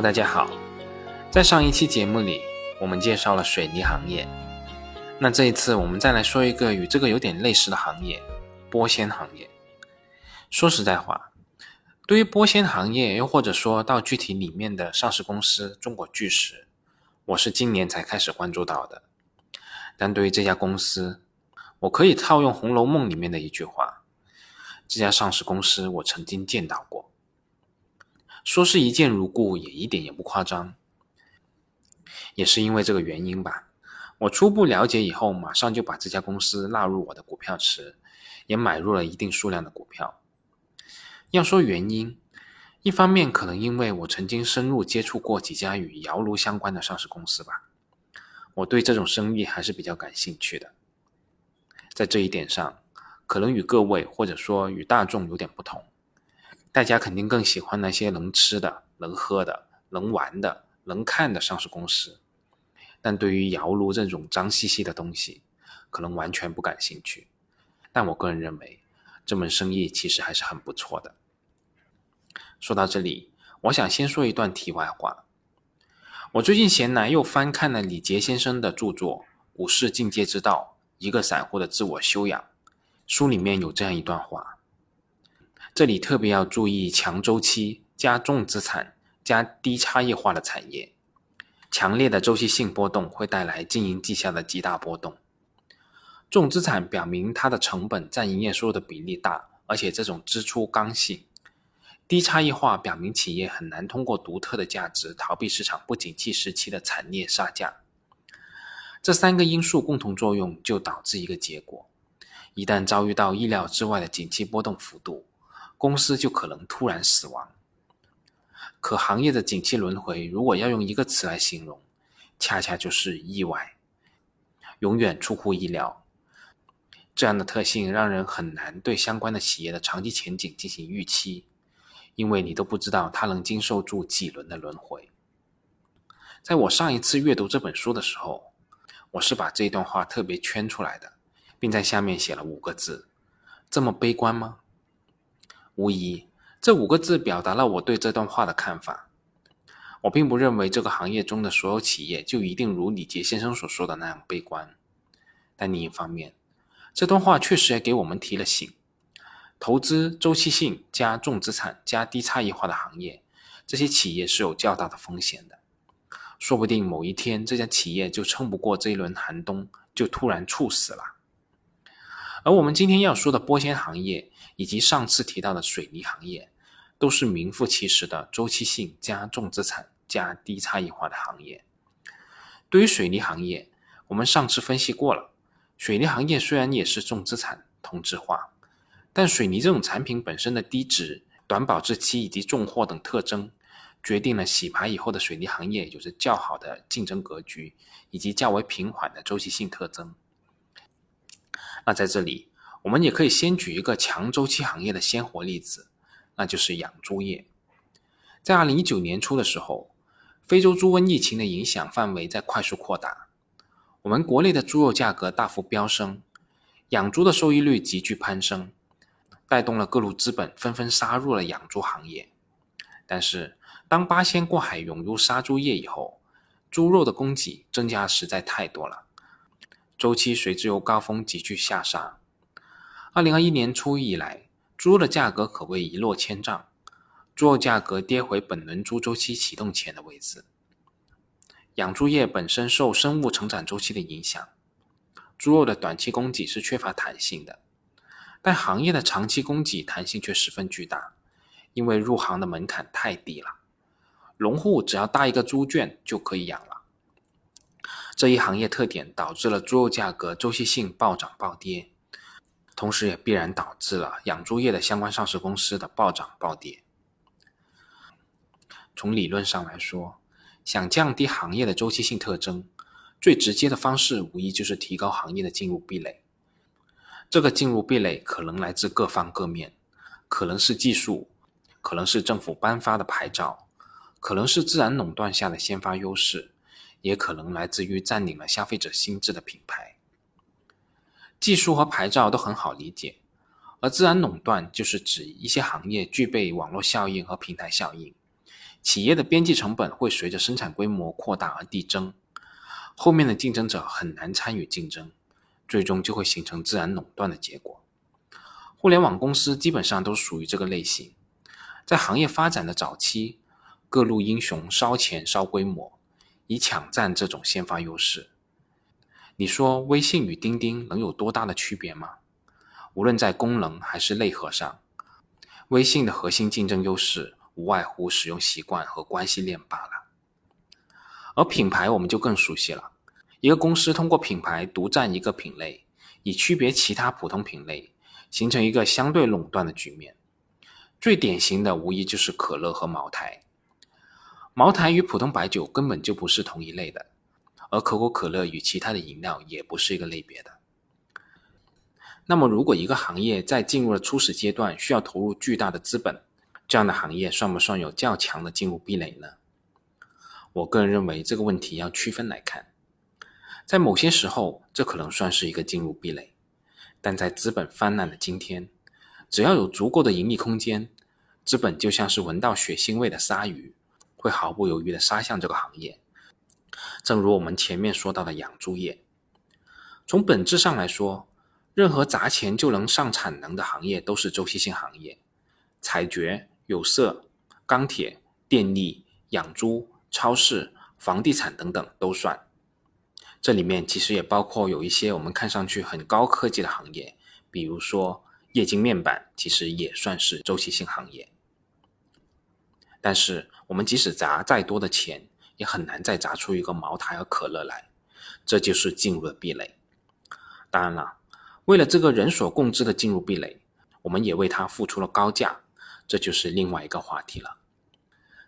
大家好。在上一期节目里，我们介绍了水泥行业。那这一次，我们再来说一个与这个有点类似的行业——玻纤行业。说实在话，对于玻纤行业，又或者说到具体里面的上市公司中国巨石，我是今年才开始关注到的。但对于这家公司，我可以套用《红楼梦》里面的一句话：这家上市公司我曾经见到过。说是一见如故，也一点也不夸张。也是因为这个原因吧。我初步了解以后，马上就把这家公司纳入我的股票池，也买入了一定数量的股票。要说原因，一方面可能因为我曾经深入接触过几家与窑炉相关的上市公司吧，我对这种生意还是比较感兴趣的。在这一点上，可能与各位或者说与大众有点不同，大家肯定更喜欢那些能吃的、能喝的、能玩的、能看的上市公司。但对于窑炉这种脏兮兮的东西，可能完全不感兴趣。但我个人认为，这门生意其实还是很不错的。说到这里，我想先说一段题外话。我最近闲来又翻看了李杰先生的著作《股市进阶之道：一个散户的自我修养》，书里面有这样一段话。这里特别要注意强周期加重资产加低差异化的产业。强烈的周期性波动会带来经营绩效的极大波动。重资产表明它的成本占营业收入的比例大，而且这种支出刚性。低差异化表明企业很难通过独特的价值逃避市场不景气时期的惨烈杀价。这三个因素共同作用，就导致一个结果：一旦遭遇到意料之外的景气波动幅度，公司就可能突然死亡。可行业的景气轮回，如果要用一个词来形容，恰恰就是意外，永远出乎意料。这样的特性让人很难对相关的企业的长期前景进行预期，因为你都不知道它能经受住几轮的轮回。在我上一次阅读这本书的时候，我是把这段话特别圈出来的，并在下面写了五个字：这么悲观吗？无疑。这五个字表达了我对这段话的看法。我并不认为这个行业中的所有企业就一定如李杰先生所说的那样悲观。但另一方面，这段话确实也给我们提了醒：投资周期性加重资产加低差异化的行业，这些企业是有较大的风险的。说不定某一天，这家企业就撑不过这一轮寒冬，就突然猝死了。而我们今天要说的玻纤行业，以及上次提到的水泥行业，都是名副其实的周期性加重资产加低差异化的行业。对于水泥行业，我们上次分析过了，水泥行业虽然也是重资产、同质化，但水泥这种产品本身的低值、短保质期以及重货等特征，决定了洗牌以后的水泥行业有着较好的竞争格局，以及较为平缓的周期性特征。那在这里，我们也可以先举一个强周期行业的鲜活例子，那就是养猪业。在二零一九年初的时候，非洲猪瘟疫情的影响范围在快速扩大，我们国内的猪肉价格大幅飙升，养猪的收益率急剧攀升，带动了各路资本纷纷杀入了养猪行业。但是，当八仙过海涌入杀猪业以后，猪肉的供给增加实在太多了。周期随之由高峰急剧下杀。二零二一年初以来，猪肉的价格可谓一落千丈，猪肉价格跌回本轮猪周期启动前的位置。养猪业本身受生物成长周期的影响，猪肉的短期供给是缺乏弹性的，但行业的长期供给弹性却十分巨大，因为入行的门槛太低了，农户只要搭一个猪圈就可以养了。这一行业特点导致了猪肉价格周期性暴涨暴跌，同时也必然导致了养猪业的相关上市公司的暴涨暴跌。从理论上来说，想降低行业的周期性特征，最直接的方式无疑就是提高行业的进入壁垒。这个进入壁垒可能来自各方各面，可能是技术，可能是政府颁发的牌照，可能是自然垄断下的先发优势。也可能来自于占领了消费者心智的品牌。技术和牌照都很好理解，而自然垄断就是指一些行业具备网络效应和平台效应，企业的边际成本会随着生产规模扩大而递增，后面的竞争者很难参与竞争，最终就会形成自然垄断的结果。互联网公司基本上都属于这个类型，在行业发展的早期，各路英雄烧钱烧规模，以抢占这种先发优势。你说微信与钉钉能有多大的区别吗？无论在功能还是内核上，微信的核心竞争优势无外乎使用习惯和关系链罢了。而品牌我们就更熟悉了，一个公司通过品牌独占一个品类，以区别其他普通品类，形成一个相对垄断的局面。最典型的无疑就是可乐和茅台。茅台与普通白酒根本就不是同一类的。而可口可乐与其他的饮料也不是一个类别的。那么，如果一个行业在进入了初始阶段，需要投入巨大的资本，这样的行业算不算有较强的进入壁垒呢？我个人认为这个问题要区分来看。在某些时候，这可能算是一个进入壁垒，但在资本泛滥的今天，只要有足够的盈利空间，资本就像是闻到血腥味的鲨鱼，会毫不犹豫地杀向这个行业。正如我们前面说到的养猪业，从本质上来说，任何砸钱就能上产能的行业都是周期性行业，采掘、有色、钢铁、电力、养猪、超市、房地产等等都算。这里面其实也包括有一些我们看上去很高科技的行业，比如说液晶面板，其实也算是周期性行业。但是我们即使砸再多的钱，也很难再砸出一个茅台和可乐来，这就是进入的壁垒。当然了，为了这个人所共知的进入壁垒，我们也为它付出了高价，这就是另外一个话题了。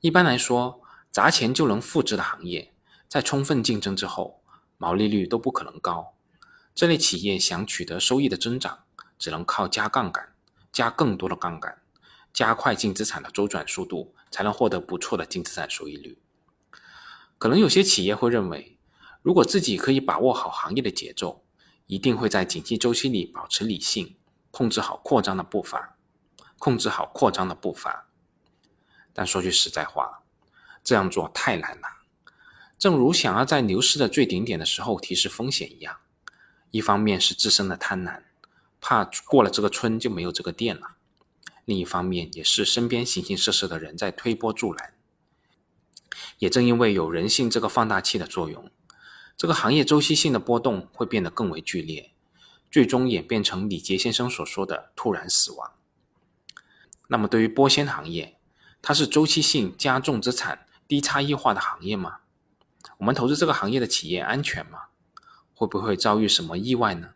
一般来说，砸钱就能复制的行业，在充分竞争之后，毛利率都不可能高。这类企业想取得收益的增长，只能靠加杠杆，加更多的杠杆，加快净资产的周转速度，才能获得不错的净资产收益率。可能有些企业会认为，如果自己可以把握好行业的节奏，一定会在景气周期里保持理性，控制好扩张的步伐，控制好扩张的步伐。但说句实在话，这样做太难了。正如想要在牛市的最顶点的时候提示风险一样，一方面是自身的贪婪，怕过了这个村就没有这个店了；另一方面也是身边形形色色的人在推波助澜。也正因为有人性这个放大器的作用，这个行业周期性的波动会变得更为剧烈，最终演变成李杰先生所说的突然死亡。那么，对于玻纤行业，它是周期性加重资产、低差异化的行业吗？我们投资这个行业的企业安全吗？会不会遭遇什么意外呢？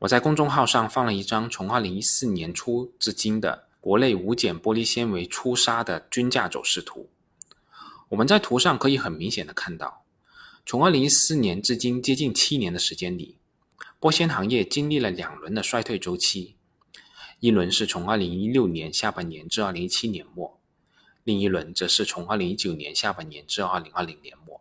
我在公众号上放了一张从二零一四年初至今的国内无碱玻璃纤维粗纱的均价走势图。我们在图上可以很明显的看到，从2014年至今接近七年的时间里，玻纤行业经历了两轮的衰退周期，一轮是从2016年下半年至2017年末，另一轮则是从2019年下半年至2020年末。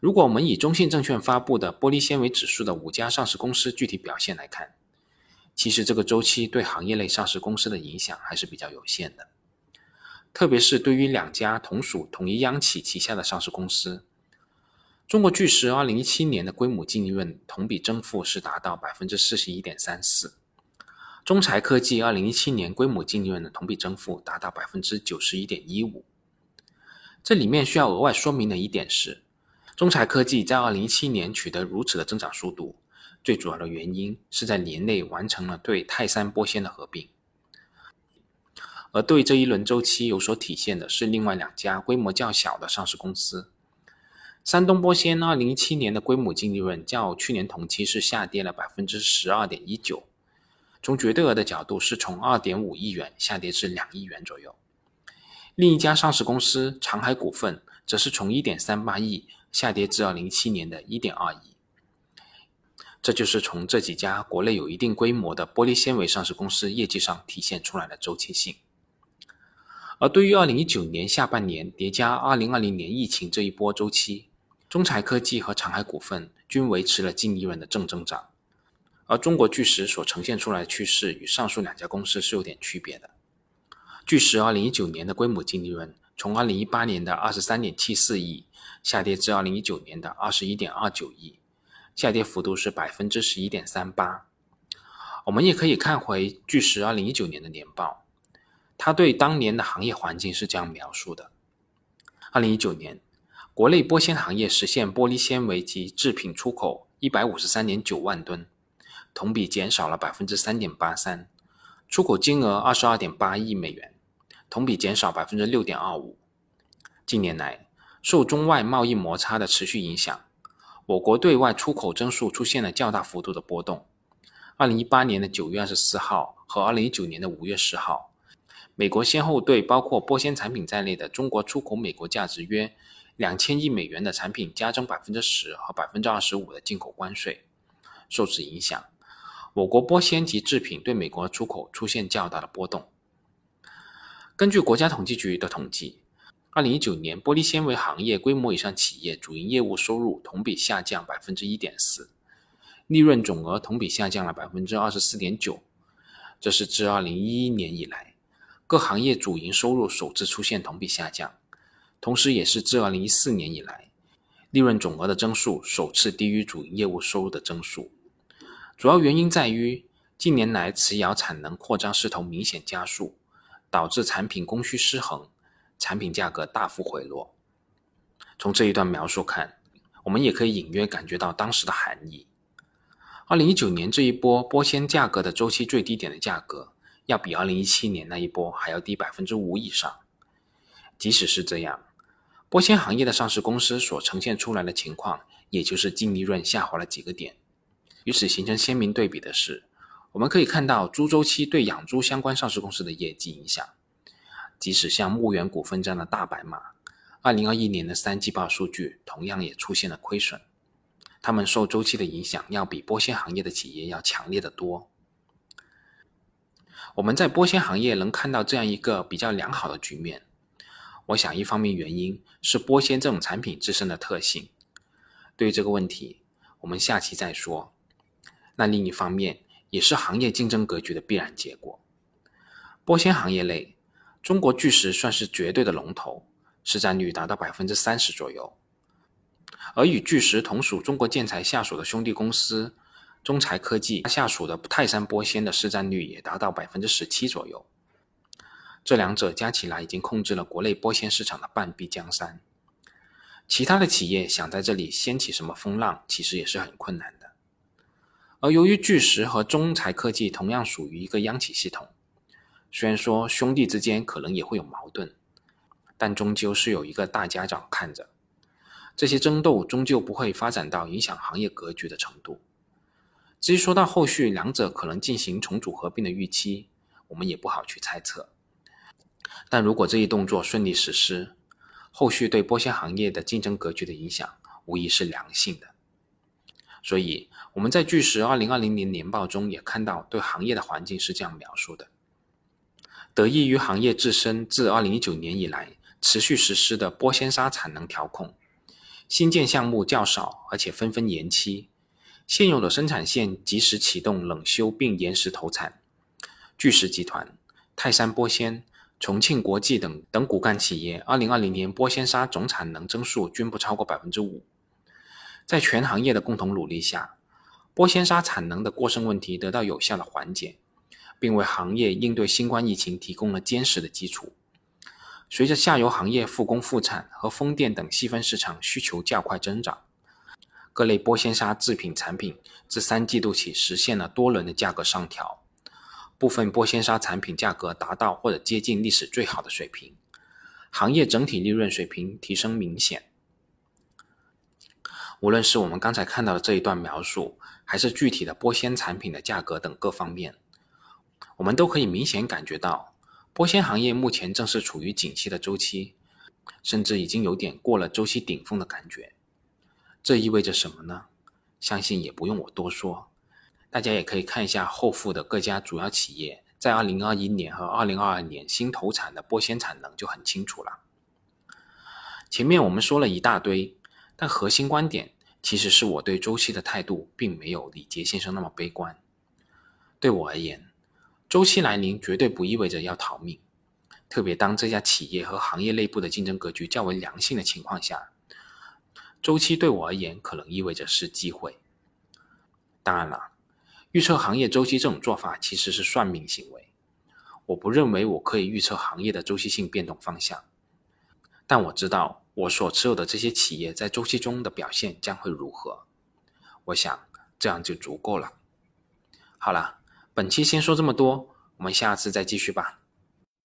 如果我们以中信证券发布的玻璃纤维指数的五家上市公司具体表现来看，其实这个周期对行业内上市公司的影响还是比较有限的。特别是对于两家同属同一央企旗下的上市公司，中国巨石二零一七年的规模净利润同比增幅是达到百分之四十一点三四，中材科技二零一七年规模净利润的同比增幅达到百分之九十一点一五。这里面需要额外说明的一点是，中材科技在二零一七年取得如此的增长速度，最主要的原因是在年内完成了对泰山玻纤的合并。而对这一轮周期有所体现的是另外两家规模较小的上市公司。山东玻纤二零一七年的规模净利润较去年同期是下跌了百分之十二点一九，从绝对额的角度是从二点五亿元下跌至两亿元左右。另一家上市公司长海股份则是从一点三八亿下跌至二零一七年的一点二亿。这就是从这几家国内有一定规模的玻璃纤维上市公司业绩上体现出来的周期性。而对于二零一九年下半年叠加二零二零年疫情这一波周期，中材科技和长海股份均维持了净利润的正增长，而中国巨石所呈现出来的趋势与上述两家公司是有点区别的。巨石，二零一九年的规模净利润从二零一八年的二十三点七四亿下跌至二零一九年的二十一点二九亿，下跌幅度是百分之十一点三八。我们也可以看回巨石二零一九年的年报，他对当年的行业环境是这样描述的：二零一九年，国内玻纤行业实现玻璃纤维及制品出口一百五十三点九万吨，同比减少了百分之三点八三。出口金额二十二点八亿美元，同比减少百分之六点二五。近年来，受中外贸易摩擦的持续影响，我国对外出口增速出现了较大幅度的波动。二零一八年的九月二十四号和二零一九年的五月十号，美国先后对包括玻纤产品在内的中国出口美国价值约两千亿美元的产品加征百分之十和百分之二十五的进口关税。受此影响。我国玻纤及制品对美国出口出现较大的波动。根据国家统计局的统计，二零一九年玻璃纤维行业规模以上企业主营业务收入同比下降百分之一点四，利润总额同比下降了百分之二十四点九，这是自二零一一年以来各行业主营收入首次出现同比下降，同时也是自二零一四年以来利润总额的增速首次低于主营业务收入的增速。主要原因在于近年来瓷窑产能扩张势头明显加速，导致产品供需失衡，产品价格大幅回落。从这一段描述看，我们也可以隐约感觉到当时的含义。二零一九年这一波玻纤价格的周期最低点的价格，要比二零一七年那一波还要低百分之五以上。即使是这样，玻纤行业的上市公司所呈现出来的情况，也就是净利润下滑了几个点。与此形成鲜明对比的是，我们可以看到猪周期对养猪相关上市公司的业绩影响。即使像牧原股份这样的大白马，二零二一年的三季报数据同样也出现了亏损。他们受周期的影响，要比玻纤行业的企业要强烈的多。我们在玻纤行业能看到这样一个比较良好的局面，我想一方面原因是玻纤这种产品自身的特性。对于这个问题，我们下期再说。那另一方面，也是行业竞争格局的必然结果。玻纤行业内，中国巨石算是绝对的龙头，市占率达到百分之三十左右。而与巨石同属中国建材下属的兄弟公司中材科技下属的泰山玻纤的市占率也达到百分之十七左右。这两者加起来已经控制了国内玻纤市场的半壁江山。其他的企业想在这里掀起什么风浪，其实也是很困难的。而由于巨石和中材科技同样属于一个央企系统，虽然说兄弟之间可能也会有矛盾，但终究是有一个大家长看着，这些争斗终究不会发展到影响行业格局的程度。至于说到后续两者可能进行重组合并的预期，我们也不好去猜测。但如果这一动作顺利实施，后续对玻纤行业的竞争格局的影响无疑是良性的。所以我们在巨石二零二零年年报中也看到，对行业的环境是这样描述的：得益于行业自身自二零一九年以来持续实施的玻纤纱产能调控，新建项目较少，而且纷纷延期，现有的生产线及时启动冷修并延时投产。巨石集团、泰山玻纤、重庆国际等等骨干企业，二零二零年玻纤纱总产能增速均不超过百分之五。在全行业的共同努力下，玻纤纱产能的过剩问题得到有效的缓解，并为行业应对新冠疫情提供了坚实的基础。随着下游行业复工复产和风电等细分市场需求较快增长，各类玻纤纱制品产品自三季度起实现了多轮的价格上调，部分玻纤纱产品价格达到或者接近历史最好的水平，行业整体利润水平提升明显。无论是我们刚才看到的这一段描述，还是具体的玻纤产品的价格等各方面，我们都可以明显感觉到，玻纤行业目前正是处于景气的周期，甚至已经有点过了周期顶峰的感觉。这意味着什么呢？相信也不用我多说，大家也可以看一下后附的各家主要企业在2021年和2022年新投产的玻纤产能就很清楚了。前面我们说了一大堆。但核心观点其实是我对周期的态度并没有李杰先生那么悲观。对我而言，周期来临绝对不意味着要逃命，特别当这家企业和行业内部的竞争格局较为良性的情况下，周期对我而言可能意味着是机会。当然了，预测行业周期这种做法其实是算命行为。我不认为我可以预测行业的周期性变动方向，但我知道我所持有的这些企业在周期中的表现将会如何。我想这样就足够了。好了，本期先说这么多，我们下次再继续吧。